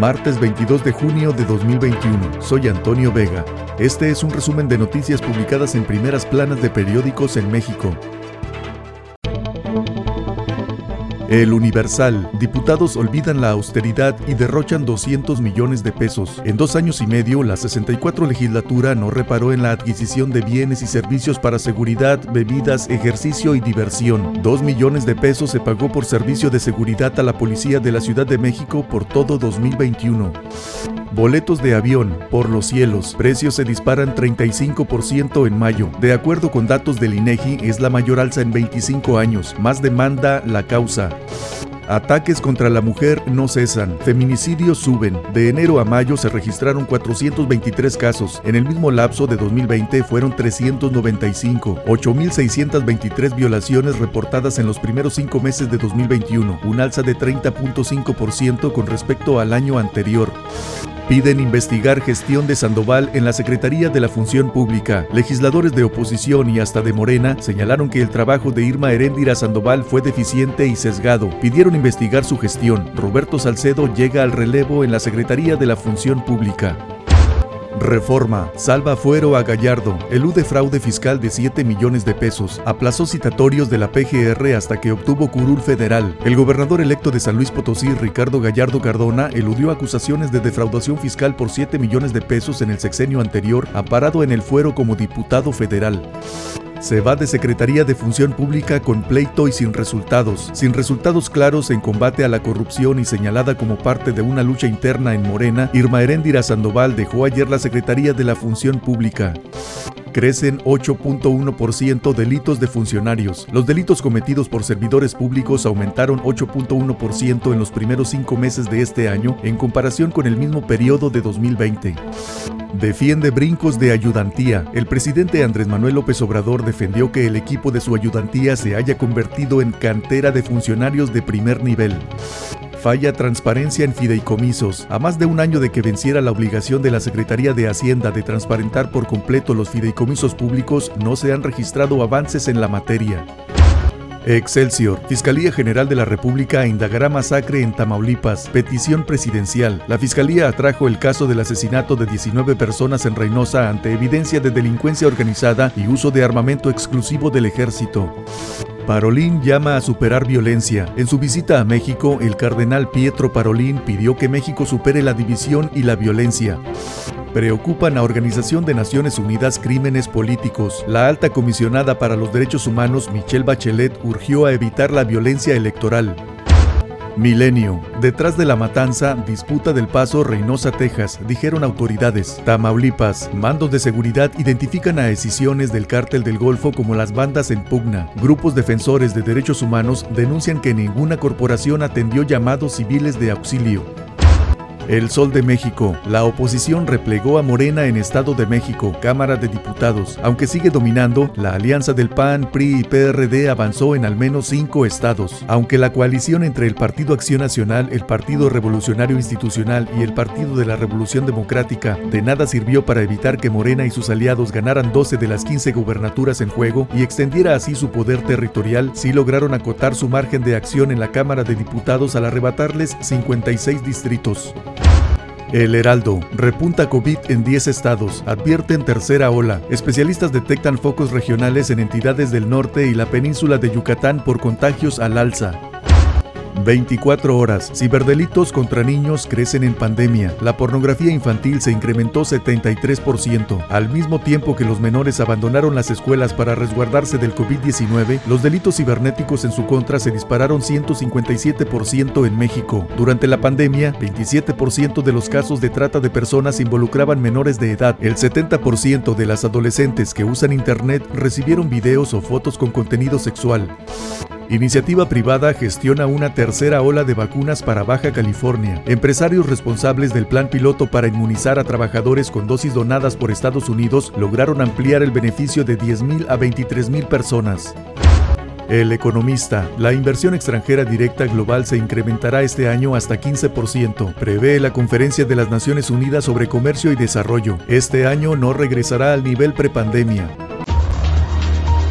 Martes 22 de junio de 2021. Soy Antonio Vega. Este es un resumen de noticias publicadas en primeras planas de periódicos en México. El Universal. Diputados olvidan la austeridad y derrochan 200 millones de pesos. En dos años y medio, la 64 legislatura no reparó en la adquisición de bienes y servicios para seguridad, bebidas, ejercicio y diversión. Dos millones de pesos se pagó por servicio de seguridad a la policía de la Ciudad de México por todo 2021. Boletos de avión por los cielos. Precios se disparan 35% en mayo. De acuerdo con datos del INEGI, es la mayor alza en 25 años. Más demanda la causa. Ataques contra la mujer no cesan. Feminicidios suben. De enero a mayo se registraron 423 casos. En el mismo lapso de 2020 fueron 395. 8.623 violaciones reportadas en los primeros cinco meses de 2021, un alza de 30.5% con respecto al año anterior. Piden investigar gestión de Sandoval en la Secretaría de la Función Pública. Legisladores de oposición y hasta de Morena señalaron que el trabajo de Irma Heréndira Sandoval fue deficiente y sesgado. Pidieron investigar su gestión. Roberto Salcedo llega al relevo en la Secretaría de la Función Pública. Reforma. Salva fuero a Gallardo. Elude fraude fiscal de 7 millones de pesos. Aplazó citatorios de la PGR hasta que obtuvo curul federal. El gobernador electo de San Luis Potosí, Ricardo Gallardo Cardona, eludió acusaciones de defraudación fiscal por 7 millones de pesos en el sexenio anterior, amparado en el fuero como diputado federal. Se va de Secretaría de Función Pública con pleito y sin resultados, sin resultados claros en combate a la corrupción y señalada como parte de una lucha interna en Morena, Irma Heréndira Sandoval dejó ayer la Secretaría de la Función Pública. Crecen 8.1% delitos de funcionarios. Los delitos cometidos por servidores públicos aumentaron 8.1% en los primeros cinco meses de este año en comparación con el mismo periodo de 2020. Defiende brincos de ayudantía. El presidente Andrés Manuel López Obrador defendió que el equipo de su ayudantía se haya convertido en cantera de funcionarios de primer nivel. Falla transparencia en fideicomisos. A más de un año de que venciera la obligación de la Secretaría de Hacienda de transparentar por completo los fideicomisos públicos, no se han registrado avances en la materia. Excelsior. Fiscalía General de la República indagará masacre en Tamaulipas. Petición presidencial. La Fiscalía atrajo el caso del asesinato de 19 personas en Reynosa ante evidencia de delincuencia organizada y uso de armamento exclusivo del ejército. Parolín llama a superar violencia. En su visita a México, el cardenal Pietro Parolín pidió que México supere la división y la violencia. Preocupan a Organización de Naciones Unidas crímenes políticos. La alta comisionada para los derechos humanos, Michelle Bachelet, urgió a evitar la violencia electoral. Milenio. Detrás de la matanza, disputa del paso Reynosa, Texas, dijeron autoridades. Tamaulipas. Mandos de seguridad identifican a decisiones del cártel del Golfo como las bandas en pugna. Grupos defensores de derechos humanos denuncian que ninguna corporación atendió llamados civiles de auxilio. El Sol de México. La oposición replegó a Morena en Estado de México, Cámara de Diputados. Aunque sigue dominando, la alianza del PAN, PRI y PRD avanzó en al menos cinco estados. Aunque la coalición entre el Partido Acción Nacional, el Partido Revolucionario Institucional y el Partido de la Revolución Democrática de nada sirvió para evitar que Morena y sus aliados ganaran 12 de las 15 gubernaturas en juego y extendiera así su poder territorial, sí lograron acotar su margen de acción en la Cámara de Diputados al arrebatarles 56 distritos. El Heraldo. Repunta COVID en 10 estados. Advierten tercera ola. Especialistas detectan focos regionales en entidades del norte y la península de Yucatán por contagios al alza. 24 horas. Ciberdelitos contra niños crecen en pandemia. La pornografía infantil se incrementó 73%. Al mismo tiempo que los menores abandonaron las escuelas para resguardarse del COVID-19, los delitos cibernéticos en su contra se dispararon 157% en México. Durante la pandemia, 27% de los casos de trata de personas involucraban menores de edad. El 70% de las adolescentes que usan Internet recibieron videos o fotos con contenido sexual. Iniciativa privada gestiona una tercera ola de vacunas para Baja California. Empresarios responsables del plan piloto para inmunizar a trabajadores con dosis donadas por Estados Unidos lograron ampliar el beneficio de 10.000 a 23.000 personas. El economista, la inversión extranjera directa global se incrementará este año hasta 15%, prevé la Conferencia de las Naciones Unidas sobre Comercio y Desarrollo. Este año no regresará al nivel prepandemia.